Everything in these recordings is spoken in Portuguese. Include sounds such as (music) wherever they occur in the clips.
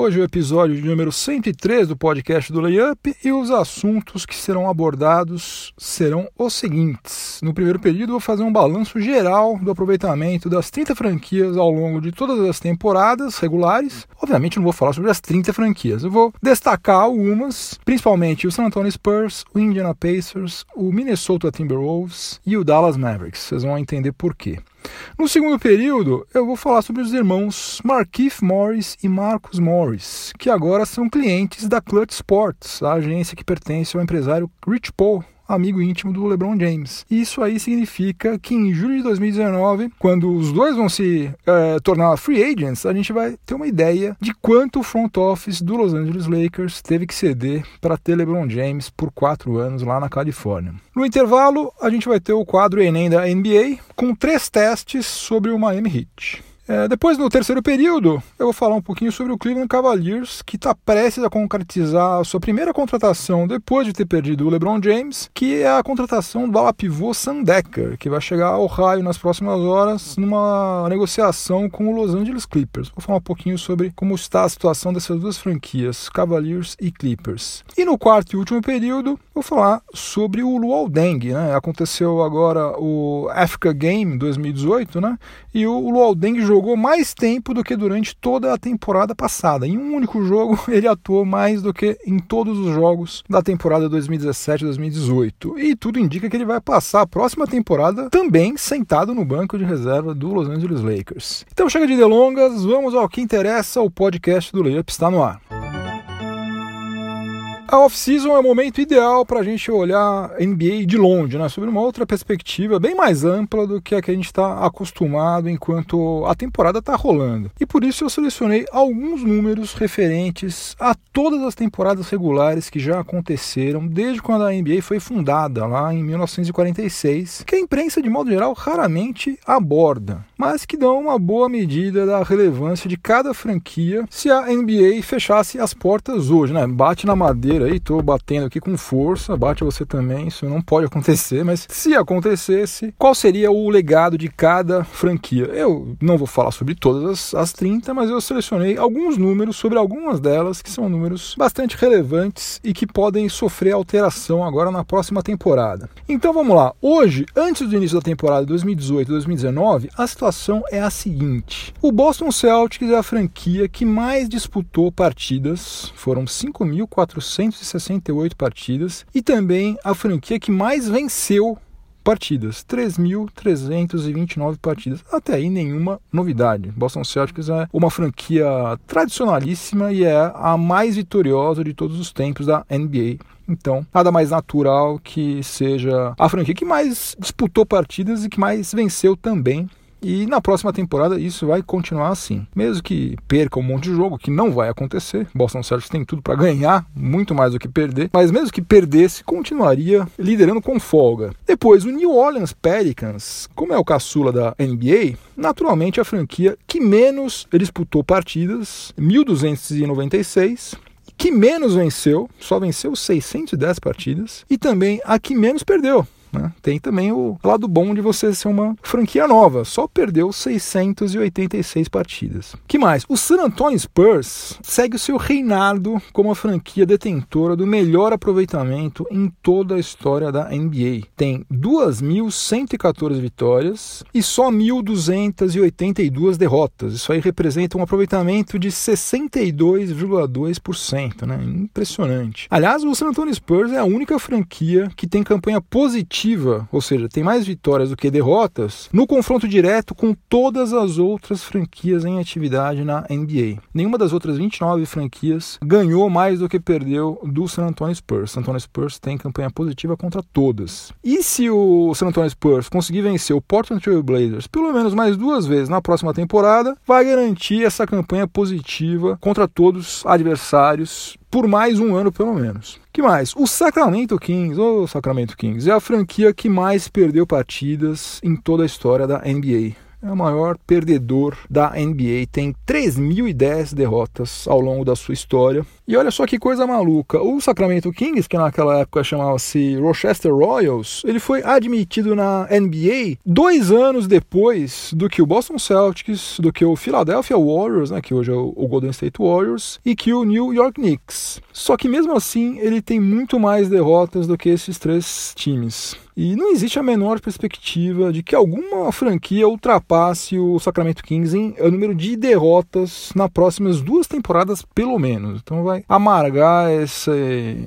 Hoje é o episódio de número 103 do podcast do Layup e os assuntos que serão abordados serão os seguintes. No primeiro período, vou fazer um balanço geral do aproveitamento das 30 franquias ao longo de todas as temporadas regulares. Obviamente, não vou falar sobre as 30 franquias, eu vou destacar algumas, principalmente o San Antonio Spurs, o Indiana Pacers, o Minnesota Timberwolves e o Dallas Mavericks. Vocês vão entender por quê. No segundo período, eu vou falar sobre os irmãos Markif Morris e Marcus Morris, que agora são clientes da Clutch Sports, a agência que pertence ao empresário Rich Paul, amigo íntimo do LeBron James. Isso aí significa que em julho de 2019, quando os dois vão se é, tornar free agents, a gente vai ter uma ideia de quanto o front office do Los Angeles Lakers teve que ceder para ter LeBron James por quatro anos lá na Califórnia. No intervalo, a gente vai ter o quadro Enem da NBA com três testes sobre o Miami Heat. É, depois, no terceiro período, eu vou falar um pouquinho sobre o Cleveland Cavaliers, que está prestes a concretizar a sua primeira contratação depois de ter perdido o LeBron James, que é a contratação do ala pivô Sandecker, que vai chegar ao raio nas próximas horas numa negociação com o Los Angeles Clippers. Vou falar um pouquinho sobre como está a situação dessas duas franquias, Cavaliers e Clippers. E no quarto e último período, vou falar sobre o Luol Deng. Né? Aconteceu agora o Africa Game 2018, né? e o Luol Deng jogou jogou mais tempo do que durante toda a temporada passada. Em um único jogo, (laughs) ele atuou mais do que em todos os jogos da temporada 2017-2018. E tudo indica que ele vai passar a próxima temporada também sentado no banco de reserva do Los Angeles Lakers. Então chega de delongas, vamos ao que interessa, o podcast do Layup está no ar. A off-season é o momento ideal para a gente olhar NBA de longe, né? sobre uma outra perspectiva bem mais ampla do que a que a gente está acostumado enquanto a temporada está rolando. E por isso eu selecionei alguns números referentes a todas as temporadas regulares que já aconteceram desde quando a NBA foi fundada, lá em 1946, que a imprensa, de modo geral, raramente aborda, mas que dão uma boa medida da relevância de cada franquia se a NBA fechasse as portas hoje, né? Bate na madeira aí, tô batendo aqui com força, bate você também, isso não pode acontecer, mas se acontecesse, qual seria o legado de cada franquia? Eu não vou falar sobre todas as, as 30, mas eu selecionei alguns números sobre algumas delas que são números bastante relevantes e que podem sofrer alteração agora na próxima temporada. Então vamos lá. Hoje, antes do início da temporada 2018-2019, a situação é a seguinte: o Boston Celtics é a franquia que mais disputou partidas, foram 5.400 368 partidas e também a franquia que mais venceu partidas, 3.329 partidas. Até aí nenhuma novidade. Boston Celtics é uma franquia tradicionalíssima e é a mais vitoriosa de todos os tempos da NBA. Então, nada mais natural que seja a franquia que mais disputou partidas e que mais venceu também e na próxima temporada isso vai continuar assim. Mesmo que perca um monte de jogo, que não vai acontecer, Boston Celtics tem tudo para ganhar, muito mais do que perder, mas mesmo que perdesse, continuaria liderando com folga. Depois, o New Orleans Pelicans, como é o caçula da NBA, naturalmente a franquia que menos disputou partidas, 1296, que menos venceu, só venceu 610 partidas, e também a que menos perdeu, né? Tem também o lado bom de você ser uma franquia nova, só perdeu 686 partidas. que mais? O San Antonio Spurs segue o seu reinado como a franquia detentora do melhor aproveitamento em toda a história da NBA. Tem 2.114 vitórias e só 1.282 derrotas. Isso aí representa um aproveitamento de 62,2%, né? Impressionante. Aliás, o San Antonio Spurs é a única franquia que tem campanha positiva positiva, ou seja, tem mais vitórias do que derrotas, no confronto direto com todas as outras franquias em atividade na NBA. Nenhuma das outras 29 franquias ganhou mais do que perdeu do San Antonio Spurs. San Antonio Spurs tem campanha positiva contra todas. E se o San Antonio Spurs conseguir vencer o Portland Trail Blazers pelo menos mais duas vezes na próxima temporada, vai garantir essa campanha positiva contra todos os adversários por mais um ano pelo menos. Que mais? O Sacramento Kings, ou Sacramento Kings, é a franquia que mais perdeu partidas em toda a história da NBA. é o maior perdedor da NBA, tem 3.010 derrotas ao longo da sua história. E olha só que coisa maluca, o Sacramento Kings, que naquela época chamava-se Rochester Royals, ele foi admitido na NBA dois anos depois do que o Boston Celtics, do que o Philadelphia Warriors, né, que hoje é o Golden State Warriors, e que o New York Knicks. Só que mesmo assim ele tem muito mais derrotas do que esses três times. E não existe a menor perspectiva de que alguma franquia ultrapasse o Sacramento Kings em número de derrotas nas próximas duas temporadas, pelo menos. Então vai amargar essa,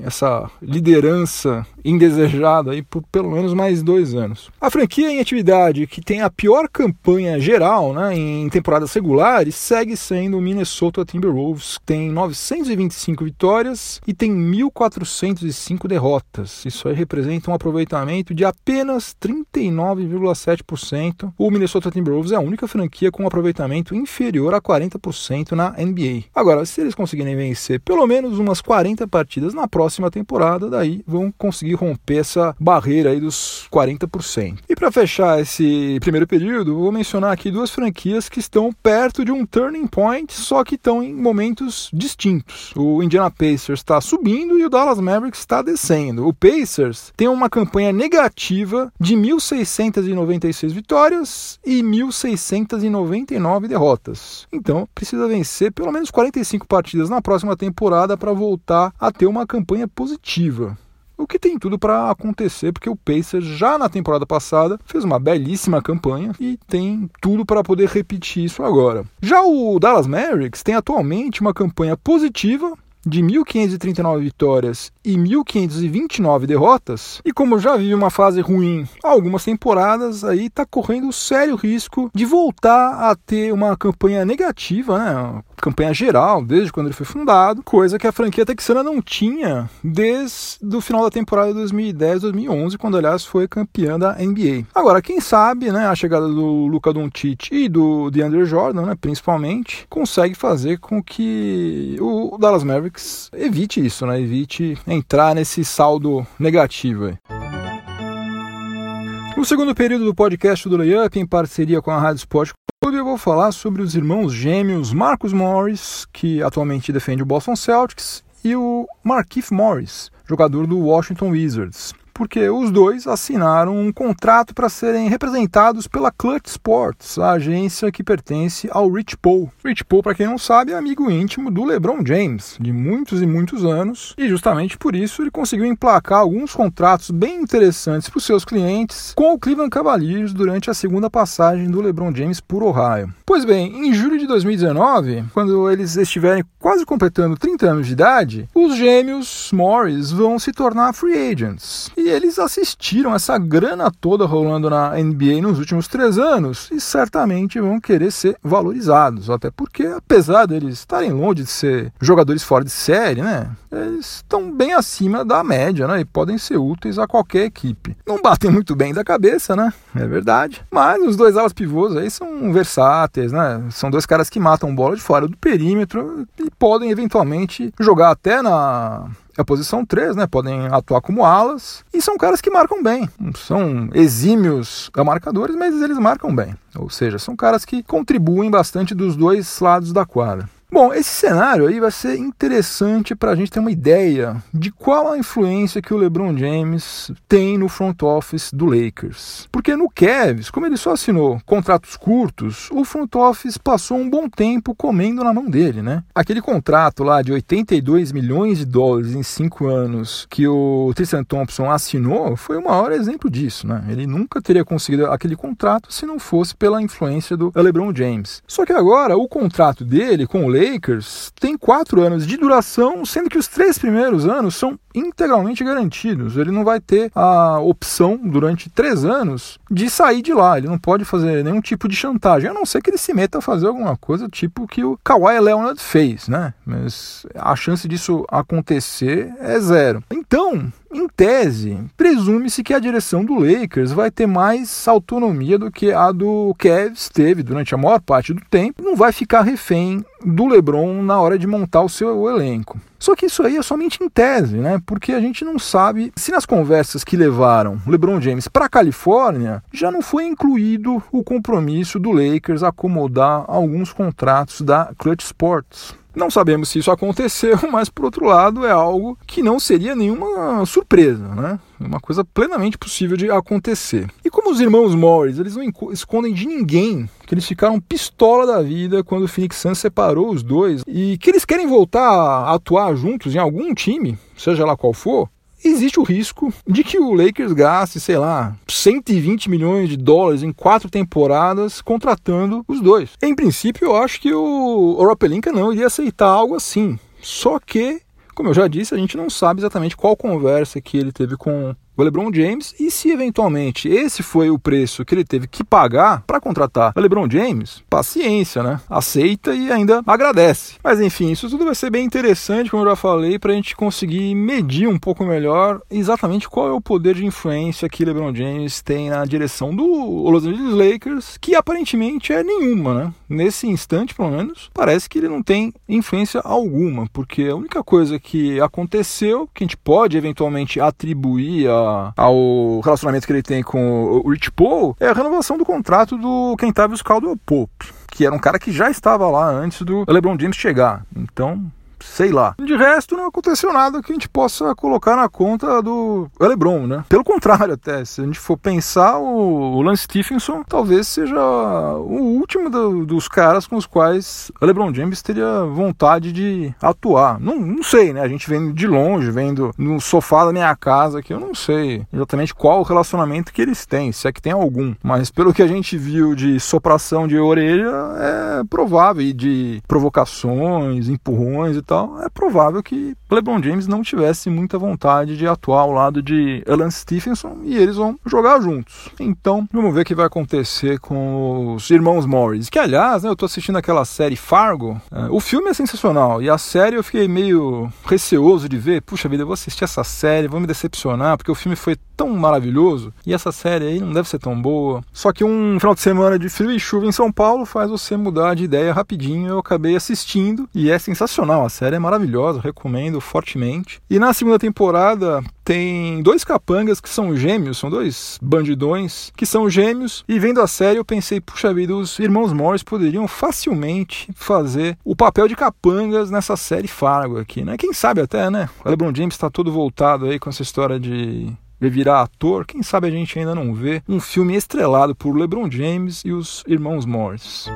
essa liderança indesejada aí por pelo menos mais dois anos. A franquia em atividade que tem a pior campanha geral né, em temporadas regulares segue sendo o Minnesota Timberwolves, que tem 925 vitórias e tem 1.405 derrotas. Isso aí representa um aproveitamento de apenas 39,7%. O Minnesota Timberwolves é a única franquia com um aproveitamento inferior a 40% na NBA. Agora, se eles conseguirem vencer pelo menos umas 40 partidas na próxima temporada, daí vão conseguir romper essa barreira aí dos 40%. E para fechar esse primeiro período, vou mencionar aqui duas franquias que estão perto de um turning point, só que estão em momentos distintos. O Indiana Pacers está subindo e o Dallas Mavericks está descendo. O Pacers tem uma campanha negativa de 1.696 vitórias e 1.699 derrotas. Então, precisa vencer pelo menos 45 partidas na próxima temporada para voltar a ter uma campanha positiva. O que tem tudo para acontecer, porque o Pacers já na temporada passada fez uma belíssima campanha e tem tudo para poder repetir isso agora. Já o Dallas Mavericks tem atualmente uma campanha positiva de 1.539 vitórias e 1.529 derrotas, e como já vive uma fase ruim há algumas temporadas, aí está correndo sério risco de voltar a ter uma campanha negativa, né? campanha geral, desde quando ele foi fundado, coisa que a franquia texana não tinha desde o final da temporada 2010-2011, quando aliás foi campeã da NBA. Agora, quem sabe, né, a chegada do Luca Doncic e do DeAndre Jordan, né, principalmente, consegue fazer com que o Dallas Mavericks evite isso, né, evite entrar nesse saldo negativo. Aí. No segundo período do podcast do Layup, em parceria com a Rádio Sport Hoje eu vou falar sobre os irmãos gêmeos Marcus Morris, que atualmente defende o Boston Celtics, e o Markieff Morris, jogador do Washington Wizards porque os dois assinaram um contrato para serem representados pela Clutch Sports, a agência que pertence ao Rich Paul. Rich Paul, para quem não sabe, é amigo íntimo do LeBron James, de muitos e muitos anos, e justamente por isso ele conseguiu emplacar alguns contratos bem interessantes para os seus clientes com o Cleveland Cavaliers durante a segunda passagem do LeBron James por Ohio. Pois bem, em julho de 2019, quando eles estiverem quase completando 30 anos de idade, os gêmeos Morris vão se tornar free agents. E eles assistiram essa grana toda rolando na NBA nos últimos três anos e certamente vão querer ser valorizados. Até porque, apesar deles estarem longe de ser jogadores fora de série, né? Eles estão bem acima da média, né? E podem ser úteis a qualquer equipe. Não batem muito bem da cabeça, né? É verdade. Mas os dois alas pivôs aí são versáteis, né? São dois caras que matam bola de fora do perímetro e podem eventualmente jogar até na a posição 3, né? Podem atuar como alas e são caras que marcam bem. São exímios marcadores, mas eles marcam bem. Ou seja, são caras que contribuem bastante dos dois lados da quadra. Bom, esse cenário aí vai ser interessante para a gente ter uma ideia de qual a influência que o LeBron James tem no front office do Lakers. Porque no Cavs, como ele só assinou contratos curtos, o front office passou um bom tempo comendo na mão dele, né? Aquele contrato lá de 82 milhões de dólares em cinco anos que o Tristan Thompson assinou foi o maior exemplo disso, né? Ele nunca teria conseguido aquele contrato se não fosse pela influência do LeBron James. Só que agora o contrato dele com o Lakers Lakers tem quatro anos de duração, sendo que os três primeiros anos são integralmente garantidos. Ele não vai ter a opção durante três anos de sair de lá. Ele não pode fazer nenhum tipo de chantagem, a não ser que ele se meta a fazer alguma coisa tipo que o Kawhi Leonard fez, né? Mas a chance disso acontecer é zero. Então, em tese, presume-se que a direção do Lakers vai ter mais autonomia do que a do Cavs teve durante a maior parte do tempo. Não vai ficar refém do LeBron na hora de montar o seu elenco. Só que isso aí é somente em tese, né? Porque a gente não sabe se nas conversas que levaram LeBron James para a Califórnia já não foi incluído o compromisso do Lakers acomodar alguns contratos da Clutch Sports. Não sabemos se isso aconteceu, (laughs) mas por outro lado é algo que não seria nenhuma surpresa, né? Uma coisa plenamente possível de acontecer. E como os irmãos Morris, eles não escondem de ninguém que eles ficaram pistola da vida quando o Phoenix Suns separou os dois e que eles querem voltar a atuar juntos em algum time, seja lá qual for, existe o risco de que o Lakers gaste, sei lá, 120 milhões de dólares em quatro temporadas contratando os dois. Em princípio, eu acho que o Oropelinka não iria aceitar algo assim. Só que, como eu já disse, a gente não sabe exatamente qual conversa que ele teve com o LeBron James e se eventualmente esse foi o preço que ele teve que pagar para contratar o LeBron James, paciência, né? Aceita e ainda agradece. Mas enfim, isso tudo vai ser bem interessante, como eu já falei, para a gente conseguir medir um pouco melhor exatamente qual é o poder de influência que LeBron James tem na direção do Los Angeles Lakers, que aparentemente é nenhuma, né? Nesse instante, pelo menos, parece que ele não tem influência alguma, porque a única coisa que aconteceu, que a gente pode eventualmente atribuir a ao relacionamento que ele tem com o Rich Paul é a renovação do contrato do Kentavious Caldwell Pope, que era um cara que já estava lá antes do LeBron James chegar. Então, sei lá. De resto, não aconteceu nada que a gente possa colocar na conta do LeBron, né? Pelo contrário, até, se a gente for pensar, o Lance Stephenson talvez seja o último do, dos caras com os quais o LeBron James teria vontade de atuar. Não, não sei, né? A gente vendo de longe, vendo no sofá da minha casa, que eu não sei exatamente qual o relacionamento que eles têm, se é que tem algum. Mas pelo que a gente viu de sopração de orelha, é provável, e de provocações, empurrões e tal, é provável que LeBron James não tivesse muita vontade de atuar ao lado de Alan Stephenson e eles vão jogar juntos. Então, vamos ver o que vai acontecer com os irmãos Morris. Que, aliás, né, eu tô assistindo aquela série Fargo. É, o filme é sensacional e a série eu fiquei meio receoso de ver. Puxa vida, eu vou assistir essa série, vou me decepcionar, porque o filme foi tão maravilhoso e essa série aí não deve ser tão boa. Só que um final de semana de frio e chuva em São Paulo faz você mudar de ideia rapidinho. Eu acabei assistindo e é sensacional. A série é maravilhosa, recomendo fortemente. E na segunda temporada tem dois capangas que são gêmeos, são dois bandidões que são gêmeos. E vendo a série eu pensei, puxa vida, os irmãos Morris poderiam facilmente fazer o papel de capangas nessa série Fargo aqui, né? Quem sabe até, né? O LeBron James está todo voltado aí com essa história de virar ator, quem sabe a gente ainda não vê um filme estrelado por LeBron James e os irmãos Morris.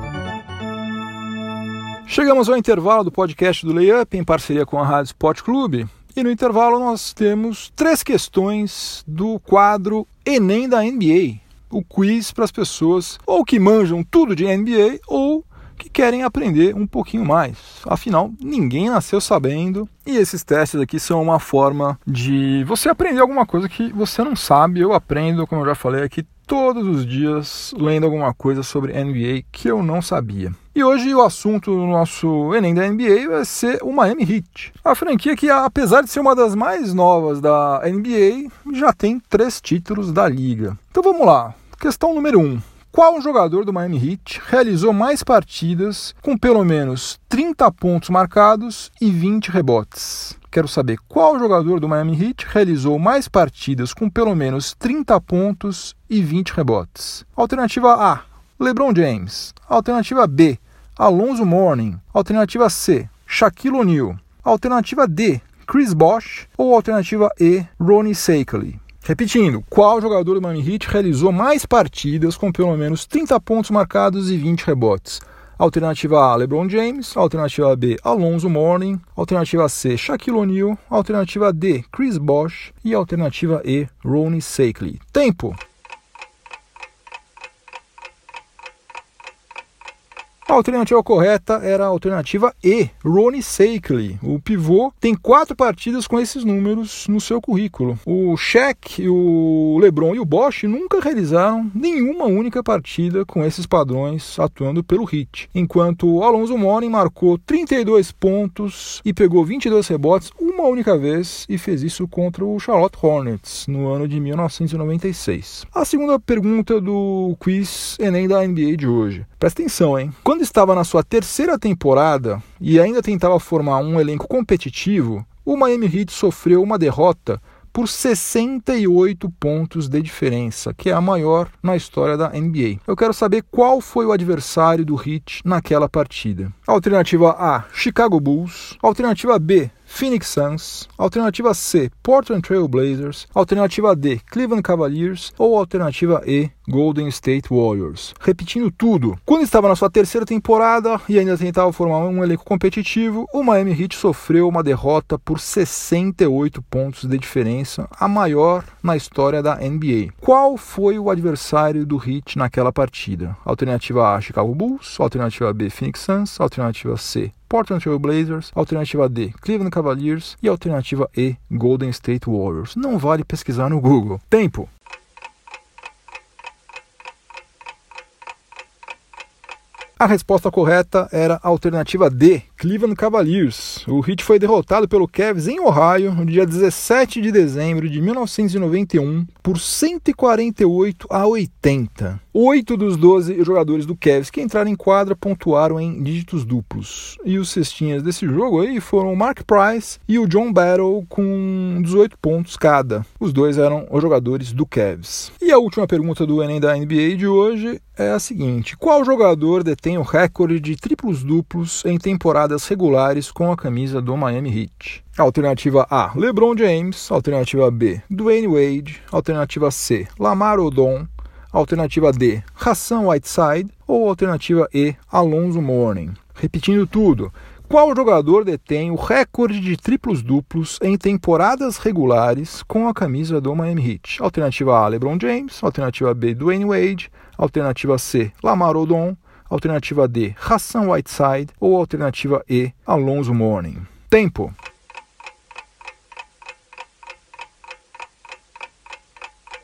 Chegamos ao intervalo do podcast do Layup em parceria com a Rádio Sport Clube. E no intervalo nós temos três questões do quadro Enem da NBA. O quiz para as pessoas ou que manjam tudo de NBA ou que querem aprender um pouquinho mais. Afinal, ninguém nasceu sabendo e esses testes aqui são uma forma de você aprender alguma coisa que você não sabe. Eu aprendo, como eu já falei aqui, todos os dias lendo alguma coisa sobre NBA que eu não sabia. E hoje o assunto do nosso Enem da NBA vai ser o Miami Heat. A franquia que, apesar de ser uma das mais novas da NBA, já tem três títulos da liga. Então vamos lá. Questão número 1. Um. Qual jogador do Miami Heat realizou mais partidas com pelo menos 30 pontos marcados e 20 rebotes? Quero saber qual jogador do Miami Heat realizou mais partidas com pelo menos 30 pontos e 20 rebotes. Alternativa A: LeBron James. Alternativa B: Alonso Mourning. Alternativa C: Shaquille O'Neal. Alternativa D: Chris Bosh. Ou alternativa E: Ronnie Seikaly. Repetindo, qual jogador do Miami Heat realizou mais partidas com pelo menos 30 pontos marcados e 20 rebotes? Alternativa A, LeBron James. Alternativa B, Alonso Mourning. Alternativa C, Shaquille O'Neal. Alternativa D, Chris Bosh. E alternativa E, Ronnie Seikaly. Tempo! A alternativa correta era a alternativa E, Ronnie Seikaly. O pivô tem quatro partidas com esses números no seu currículo. O Shaq, o LeBron e o Bosch nunca realizaram nenhuma única partida com esses padrões atuando pelo Heat. Enquanto o Alonso Mourning marcou 32 pontos e pegou 22 rebotes uma única vez e fez isso contra o Charlotte Hornets no ano de 1996. A segunda pergunta do quiz Enem da NBA de hoje. Presta atenção, hein? Quando estava na sua terceira temporada e ainda tentava formar um elenco competitivo, o Miami Heat sofreu uma derrota por 68 pontos de diferença, que é a maior na história da NBA. Eu quero saber qual foi o adversário do Heat naquela partida. Alternativa A, Chicago Bulls. Alternativa B, Phoenix Suns, alternativa C, Portland Trail Blazers, alternativa D, Cleveland Cavaliers ou alternativa E, Golden State Warriors. Repetindo tudo, quando estava na sua terceira temporada e ainda tentava formar um elenco competitivo, o Miami Heat sofreu uma derrota por 68 pontos de diferença, a maior na história da NBA. Qual foi o adversário do Heat naquela partida? Alternativa A, Chicago Bulls, alternativa B, Phoenix Suns, alternativa C, Portland Trail Blazers, alternativa D, Cleveland Cavaliers e alternativa E, Golden State Warriors. Não vale pesquisar no Google. Tempo. A resposta correta era a alternativa D, Cleveland Cavaliers. O Heat foi derrotado pelo Cavs em Ohio no dia 17 de dezembro de 1991 por 148 a 80. Oito dos 12 jogadores do Cavs que entraram em quadra pontuaram em dígitos duplos. E os cestinhas desse jogo aí foram o Mark Price e o John Battle com 18 pontos cada. Os dois eram os jogadores do Cavs. E a última pergunta do Enem da NBA de hoje é a seguinte: qual jogador detém o recorde de triplos duplos em temporadas regulares com a camisa do Miami Heat? Alternativa A: LeBron James. Alternativa B: Dwayne Wade. Alternativa C: Lamar Odom. Alternativa D: Hassan Whiteside. Ou alternativa E: Alonso Mourning. Repetindo tudo. Qual jogador detém o recorde de triplos duplos em temporadas regulares com a camisa do Miami Heat? Alternativa A, LeBron James. Alternativa B, Dwayne Wade. Alternativa C, Lamar Odom. Alternativa D, Hassan Whiteside. Ou alternativa E, Alonso Mourning. Tempo.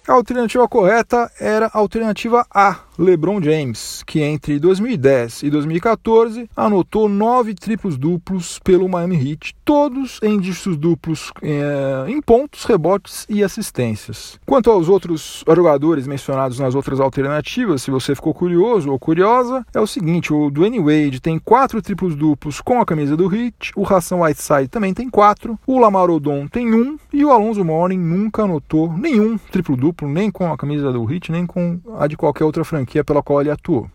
A alternativa correta era a alternativa A, LeBron James, que entre 2010 e 2014 anotou nove triplos duplos pelo Miami Heat, todos em dígitos duplos é, em pontos, rebotes e assistências. Quanto aos outros jogadores mencionados nas outras alternativas, se você ficou curioso ou curiosa, é o seguinte: o Dwayne Wade tem quatro triplos duplos com a camisa do Heat, o Hassan Whiteside também tem quatro, o Lamar Odom tem um e o Alonso Mourning nunca anotou nenhum triplo duplo, nem com a camisa do Heat, nem com a de qualquer outra franquia franquia pela qual ele atuou.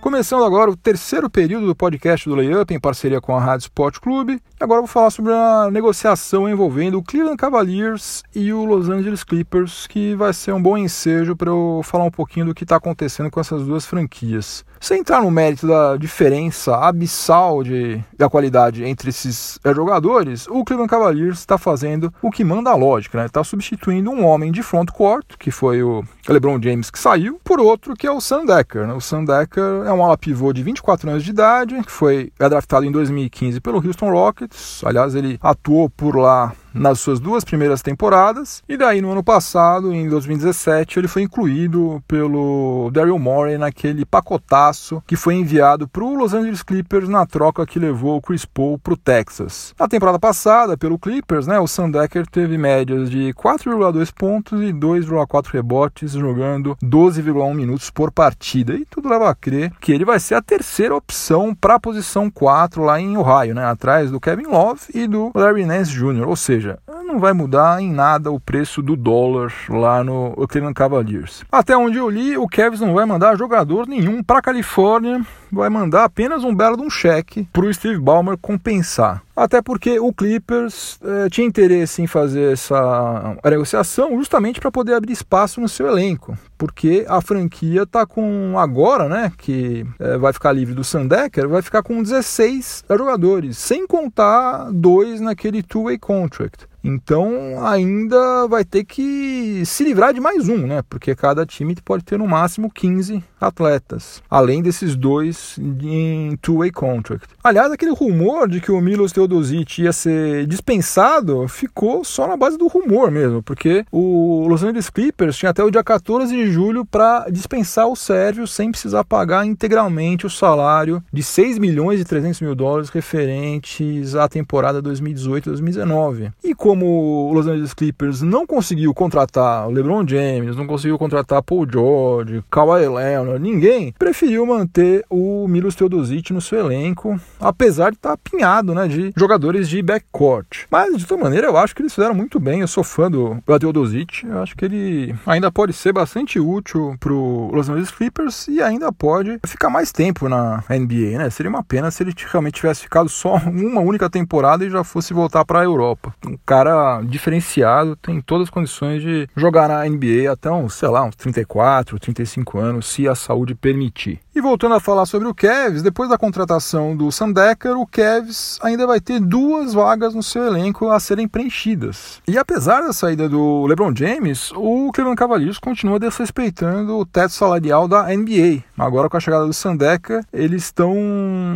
Começando agora o terceiro período do podcast do Layup em parceria com a Rádio Sport Clube. Agora vou falar sobre a negociação envolvendo o Cleveland Cavaliers e o Los Angeles Clippers, que vai ser um bom ensejo para eu falar um pouquinho do que está acontecendo com essas duas franquias. Sem entrar no mérito da diferença abissal de, da qualidade entre esses é, jogadores, o Cleveland Cavaliers está fazendo o que manda a lógica, né? Está substituindo um homem de front court, que foi o LeBron James que saiu, por outro que é o Sam Decker. Né? O Sam Decker é um ala pivô de 24 anos de idade, que foi draftado em 2015 pelo Houston Rockets. Aliás, ele atuou por lá nas suas duas primeiras temporadas. E daí, no ano passado, em 2017, ele foi incluído pelo Daryl Morey naquele pacotaço que foi enviado para o Los Angeles Clippers na troca que levou o Chris Paul para o Texas. Na temporada passada, pelo Clippers, né, o Sandecker teve médias de 4,2 pontos e 2,4 rebotes, jogando 12,1 minutos por partida. E tudo leva a crer que ele vai ser a terceira opção para a posição 4 lá em Ohio, né, atrás do Kevin Love e do Larry Nance Jr. Ou seja, seja, não vai mudar em nada o preço do dólar lá no Cleveland Cavaliers. Até onde eu li, o Cavs não vai mandar jogador nenhum para Califórnia, vai mandar apenas um belo de um cheque para o Steve Ballmer compensar. Até porque o Clippers eh, tinha interesse em fazer essa negociação justamente para poder abrir espaço no seu elenco, porque a franquia está com agora, né, que eh, vai ficar livre do Sandecker, vai ficar com 16 jogadores, sem contar dois naquele two-way contract. Então ainda vai ter que se livrar de mais um, né? Porque cada time pode ter no máximo 15 atletas, além desses dois em two-way contract. Aliás, aquele rumor de que o Milos Teodosic ia ser dispensado ficou só na base do rumor mesmo, porque o Los Angeles Clippers tinha até o dia 14 de julho para dispensar o Sérvio sem precisar pagar integralmente o salário de 6 milhões e 300 mil dólares referentes à temporada 2018-2019. E como o Los Angeles Clippers não conseguiu contratar o LeBron James, não conseguiu contratar Paul George, Kawhi Leonard, ninguém, preferiu manter o Milos Teodosic no seu elenco, apesar de estar apinhado né, de jogadores de backcourt. Mas, de toda maneira, eu acho que eles fizeram muito bem. Eu sou fã do Teodosic, eu acho que ele ainda pode ser bastante útil para o Los Angeles Clippers e ainda pode ficar mais tempo na NBA, né? Seria uma pena se ele realmente tivesse ficado só uma única temporada e já fosse voltar para a Europa. Um cara diferenciado, tem todas as condições de jogar na NBA até uns, sei lá, uns 34, 35 anos, se a saúde permitir. E voltando a falar sobre o Kevs, depois da contratação do Sam Decker, o Kevs ainda vai ter duas vagas no seu elenco a serem preenchidas. E apesar da saída do LeBron James, o Cleveland Cavaliers continua desrespeitando o teto salarial da NBA. Agora com a chegada do Sam Decker, eles estão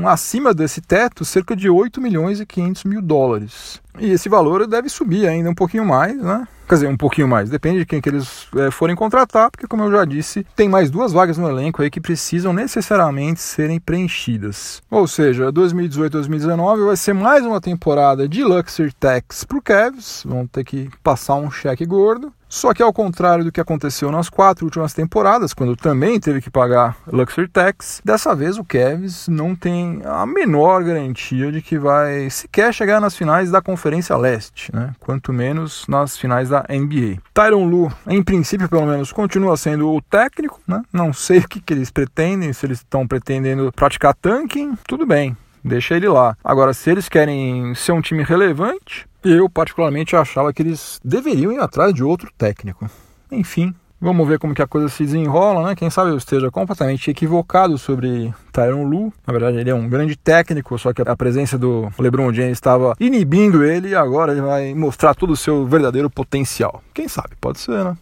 acima desse teto cerca de 8 milhões e 500 mil dólares. E esse valor deve subir ainda um pouquinho mais, né? Quer dizer, um pouquinho mais, depende de quem que eles é, forem contratar, porque como eu já disse, tem mais duas vagas no elenco aí que precisam necessariamente serem preenchidas. Ou seja, 2018-2019 vai ser mais uma temporada de Luxury Tax para o Cavs, vão ter que passar um cheque gordo. Só que ao contrário do que aconteceu nas quatro últimas temporadas, quando também teve que pagar Luxury Tax, dessa vez o Cavs não tem a menor garantia de que vai sequer chegar nas finais da Conferência Leste, né? quanto menos nas finais da NBA. Tyron Lu, em princípio pelo menos, continua sendo o técnico, né? não sei o que, que eles pretendem, se eles estão pretendendo praticar tanking, tudo bem, deixa ele lá. Agora, se eles querem ser um time relevante, eu, particularmente, achava que eles deveriam ir atrás de outro técnico. Enfim, vamos ver como que a coisa se desenrola, né? Quem sabe eu esteja completamente equivocado sobre Tyron Lu. Na verdade, ele é um grande técnico, só que a presença do LeBron James estava inibindo ele e agora ele vai mostrar todo o seu verdadeiro potencial. Quem sabe? Pode ser, né?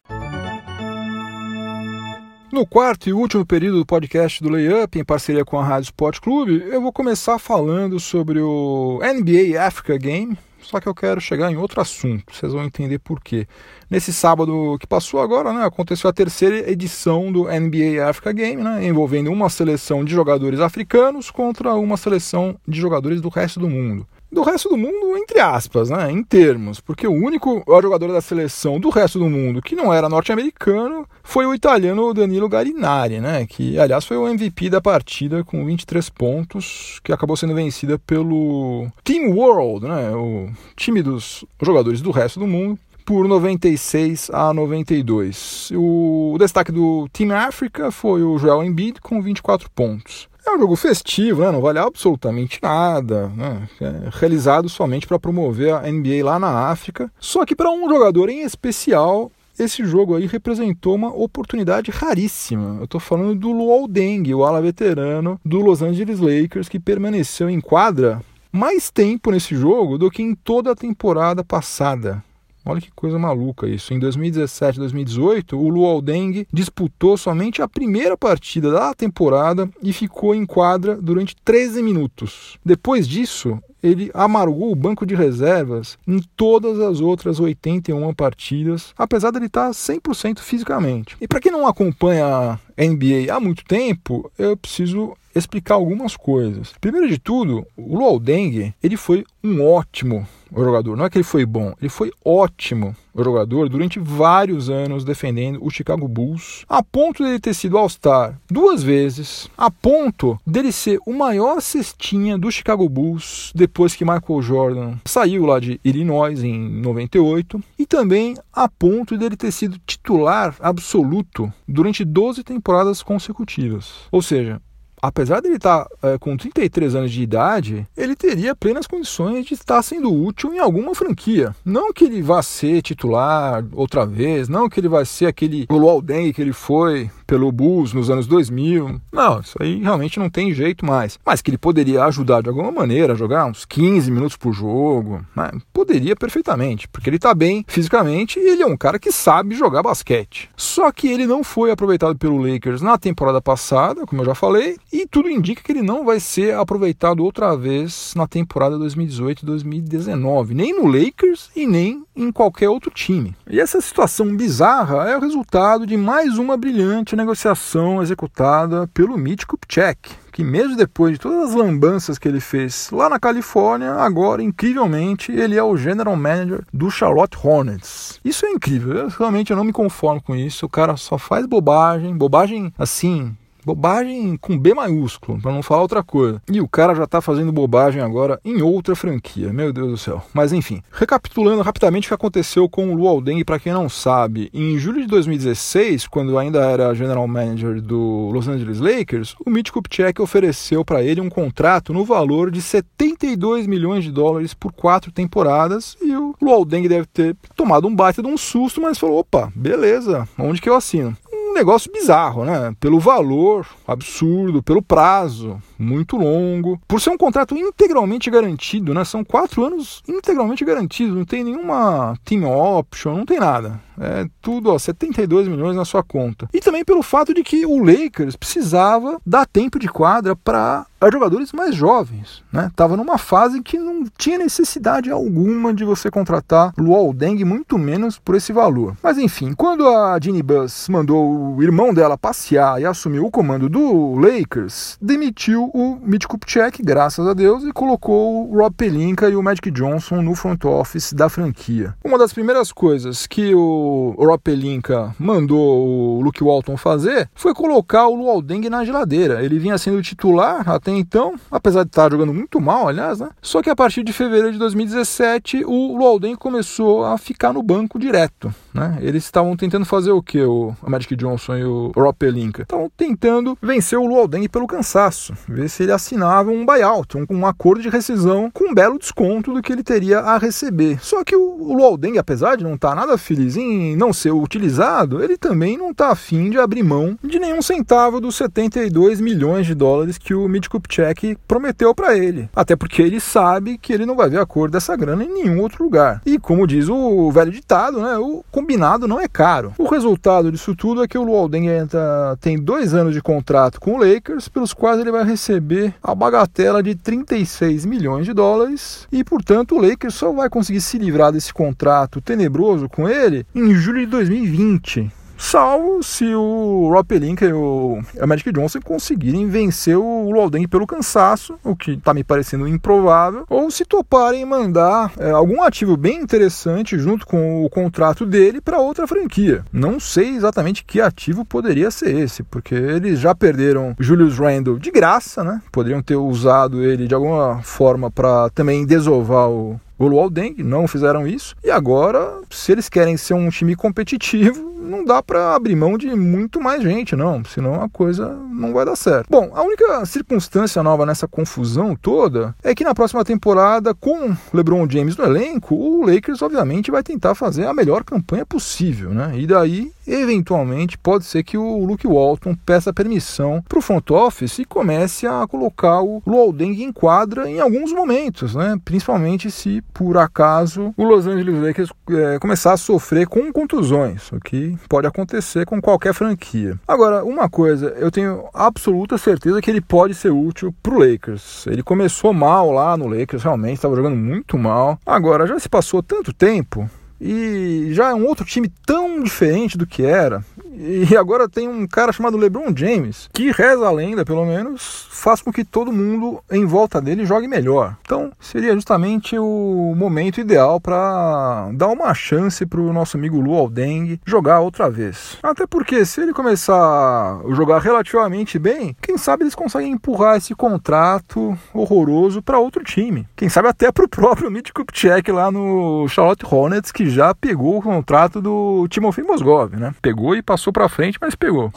No quarto e último período do podcast do Layup, em parceria com a Rádio Sport Clube, eu vou começar falando sobre o NBA Africa Game, só que eu quero chegar em outro assunto, vocês vão entender por quê. Nesse sábado que passou agora, né, aconteceu a terceira edição do NBA Africa Game, né, envolvendo uma seleção de jogadores africanos contra uma seleção de jogadores do resto do mundo do resto do mundo, entre aspas, né, em termos, porque o único jogador da seleção do resto do mundo que não era norte-americano foi o italiano Danilo Garinari, né, que aliás foi o MVP da partida com 23 pontos, que acabou sendo vencida pelo Team World, né, o time dos jogadores do resto do mundo por 96 a 92. O destaque do Team África foi o Joel Embiid com 24 pontos. É um jogo festivo, né? não vale absolutamente nada, né? é realizado somente para promover a NBA lá na África. Só que para um jogador em especial, esse jogo aí representou uma oportunidade raríssima. Eu estou falando do Luol Deng, o ala veterano do Los Angeles Lakers, que permaneceu em quadra mais tempo nesse jogo do que em toda a temporada passada. Olha que coisa maluca isso. Em 2017 2018, o Luol Deng disputou somente a primeira partida da temporada e ficou em quadra durante 13 minutos. Depois disso, ele amargou o banco de reservas em todas as outras 81 partidas, apesar de ele estar 100% fisicamente. E para quem não acompanha a NBA há muito tempo, eu preciso explicar algumas coisas. Primeiro de tudo, o Luol Deng, ele foi um ótimo jogador. Não é que ele foi bom, ele foi ótimo jogador durante vários anos defendendo o Chicago Bulls, a ponto dele ter sido All-Star duas vezes, a ponto dele ser o maior cestinha do Chicago Bulls depois que Michael Jordan saiu lá de Illinois em 98, e também a ponto dele ter sido titular absoluto durante 12 temporadas consecutivas. Ou seja, apesar de ele estar tá, é, com 33 anos de idade, ele teria plenas condições de estar sendo útil em alguma franquia. Não que ele vá ser titular outra vez, não que ele vai ser aquele Luol Deng que ele foi pelo Bulls nos anos 2000. Não, isso aí realmente não tem jeito mais. Mas que ele poderia ajudar de alguma maneira a jogar uns 15 minutos por jogo, né? poderia perfeitamente, porque ele está bem fisicamente e ele é um cara que sabe jogar basquete. Só que ele não foi aproveitado pelo Lakers na temporada passada, como eu já falei, e tudo indica que ele não vai ser aproveitado outra vez na temporada 2018-2019, nem no Lakers e nem em qualquer outro time. E essa situação bizarra é o resultado de mais uma brilhante negociação executada pelo Mitch Kupchak, que mesmo depois de todas as lambanças que ele fez lá na Califórnia, agora, incrivelmente, ele é o general manager do Charlotte Hornets. Isso é incrível, eu realmente eu não me conformo com isso, o cara só faz bobagem, bobagem assim, Bobagem com B maiúsculo, para não falar outra coisa. E o cara já tá fazendo bobagem agora em outra franquia, meu Deus do céu. Mas enfim, recapitulando rapidamente o que aconteceu com o Luol Deng, para quem não sabe, em julho de 2016, quando ainda era general manager do Los Angeles Lakers, o Mitch Kupchak ofereceu para ele um contrato no valor de 72 milhões de dólares por quatro temporadas e o Luol Deng deve ter tomado um baita de um susto, mas falou: opa, beleza, onde que eu assino? Negócio bizarro, né? Pelo valor absurdo, pelo prazo muito longo, por ser um contrato integralmente garantido, né? São quatro anos integralmente garantidos, não tem nenhuma team option, não tem nada. É tudo, ó, 72 milhões na sua conta. E também pelo fato de que o Lakers precisava dar tempo de quadra para jogadores mais jovens, né? Tava numa fase que não tinha necessidade alguma de você contratar Luol Deng, muito menos por esse valor. Mas enfim, quando a Ginny Buss mandou o irmão dela passear e assumiu o comando do Lakers, demitiu o Mitch Kupchak, graças a Deus, e colocou o Rob Pelinka e o Magic Johnson no front office da franquia. Uma das primeiras coisas que o Rob Pelinka mandou o Luke Walton fazer foi colocar o Luol Deng na geladeira. Ele vinha sendo titular até então, apesar de estar jogando muito mal, aliás, né? Só que a partir de fevereiro de 2017, o Luol Deng começou a ficar no banco direto, né? Eles estavam tentando fazer o que? O Magic Johnson e o Rob Pelinka. Estavam tentando vencer o Luol Deng pelo cansaço, ver se ele assinava um buyout, um, um acordo de rescisão com um belo desconto do que ele teria a receber. Só que o, o Deng, apesar de não estar nada feliz em não ser utilizado, ele também não está afim de abrir mão de nenhum centavo dos 72 milhões de dólares que o Mitch Kupchak prometeu para ele. Até porque ele sabe que ele não vai ver a cor dessa grana em nenhum outro lugar. E como diz o velho ditado, né, o combinado não é caro. O resultado disso tudo é que o Luol Deng entra, tem dois anos de contrato com o Lakers, pelos quais ele vai receber a bagatela de 36 milhões de dólares e, portanto, o Lakers só vai conseguir se livrar desse contrato tenebroso com ele em julho de 2020. Salvo se o Rob Pelinka e o Magic Johnson conseguirem vencer o Luolden pelo cansaço, o que está me parecendo improvável, ou se toparem mandar é, algum ativo bem interessante junto com o contrato dele para outra franquia. Não sei exatamente que ativo poderia ser esse, porque eles já perderam Julius Randle de graça, né? Poderiam ter usado ele de alguma forma para também desovar o, o Luol Deng, não fizeram isso. E agora, se eles querem ser um time competitivo, não dá para abrir mão de muito mais gente, não, senão a coisa não vai dar certo. Bom, a única circunstância nova nessa confusão toda é que na próxima temporada, com LeBron James no elenco, o Lakers obviamente vai tentar fazer a melhor campanha possível, né? E daí, eventualmente, pode ser que o Luke Walton peça permissão para o front office e comece a colocar o Luol Deng em quadra em alguns momentos, né? Principalmente se por acaso o Los Angeles Lakers é, começar a sofrer com contusões, o que pode acontecer com qualquer franquia. Agora, uma coisa, eu tenho absoluta certeza que ele pode ser útil para o Lakers. Ele começou mal lá no Lakers, realmente estava jogando muito mal. Agora, já se passou tanto tempo e já é um outro time tão diferente do que era. E agora tem um cara chamado LeBron James, que reza a lenda, pelo menos, faz com que todo mundo em volta dele jogue melhor. Então, seria justamente o momento ideal para dar uma chance para o nosso amigo Lu Aldeng jogar outra vez. Até porque, se ele começar a jogar relativamente bem, quem sabe eles conseguem empurrar esse contrato horroroso para outro time. Quem sabe até para o próprio Mitch Kupchak lá no Charlotte Hornets, que já pegou o contrato do Timofey Mozgov, né? Pegou e passou para frente, mas pegou.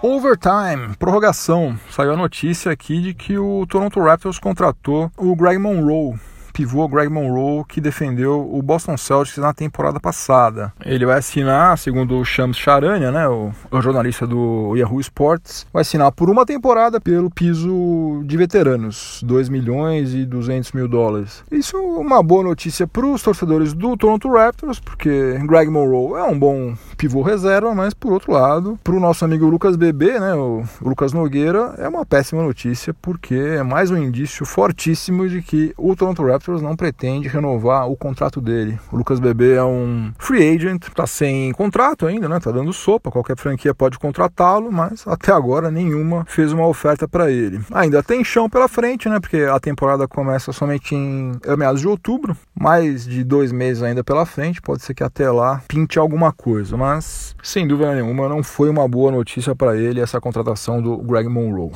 Overtime, prorrogação. Saiu a notícia aqui de que o Toronto Raptors contratou o Greg Monroe pivô Greg Monroe, que defendeu o Boston Celtics na temporada passada. Ele vai assinar, segundo o Shams Charania, né, o, o, jornalista do Yahoo Sports, vai assinar por uma temporada pelo piso de veteranos, 2 milhões e 200 mil dólares. Isso é uma boa notícia para os torcedores do Toronto Raptors, porque Greg Monroe é um bom pivô reserva, mas por outro lado, para o nosso amigo Lucas Bebê, né, o Lucas Nogueira, é uma péssima notícia, porque é mais um indício fortíssimo de que o Toronto Raptors Raptors não pretende renovar o contrato dele. O Lucas Bebê é um free agent, tá sem contrato ainda, né? Tá dando sopa, qualquer franquia pode contratá-lo, mas até agora nenhuma fez uma oferta para ele. Ainda tem chão pela frente, né? Porque a temporada começa somente em meados de outubro, mais de dois meses ainda pela frente, pode ser que até lá pinte alguma coisa, mas sem dúvida nenhuma não foi uma boa notícia para ele essa contratação do Greg Monroe.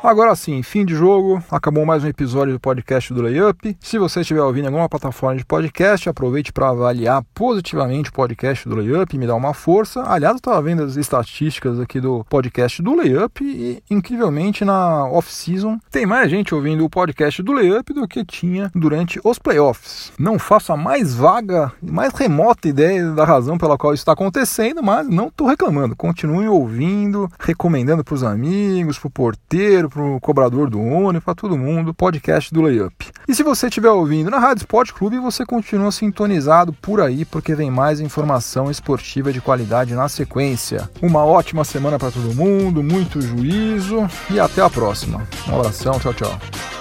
Agora sim, fim de jogo, acabou mais um episódio do podcast do Layup. Se você estiver ouvindo em alguma plataforma de podcast, aproveite para avaliar positivamente o podcast do Layup e me dar uma força. Aliás, eu estava vendo as estatísticas aqui do podcast do Layup e, incrivelmente, na off-season tem mais gente ouvindo o podcast do Layup do que tinha durante os playoffs. Não faço a mais vaga, mais remota ideia da razão pela qual isso está acontecendo, mas não estou reclamando. Continuem ouvindo, recomendando para os amigos, para o porteiro, para o cobrador do ônibus, para todo mundo, podcast do Layup. E se você estiver ouvindo na Rádio Sport Clube, você continua sintonizado por aí, porque vem mais informação esportiva de qualidade na sequência. Uma ótima semana para todo mundo, muito juízo e até a próxima. Um abração, tchau, tchau.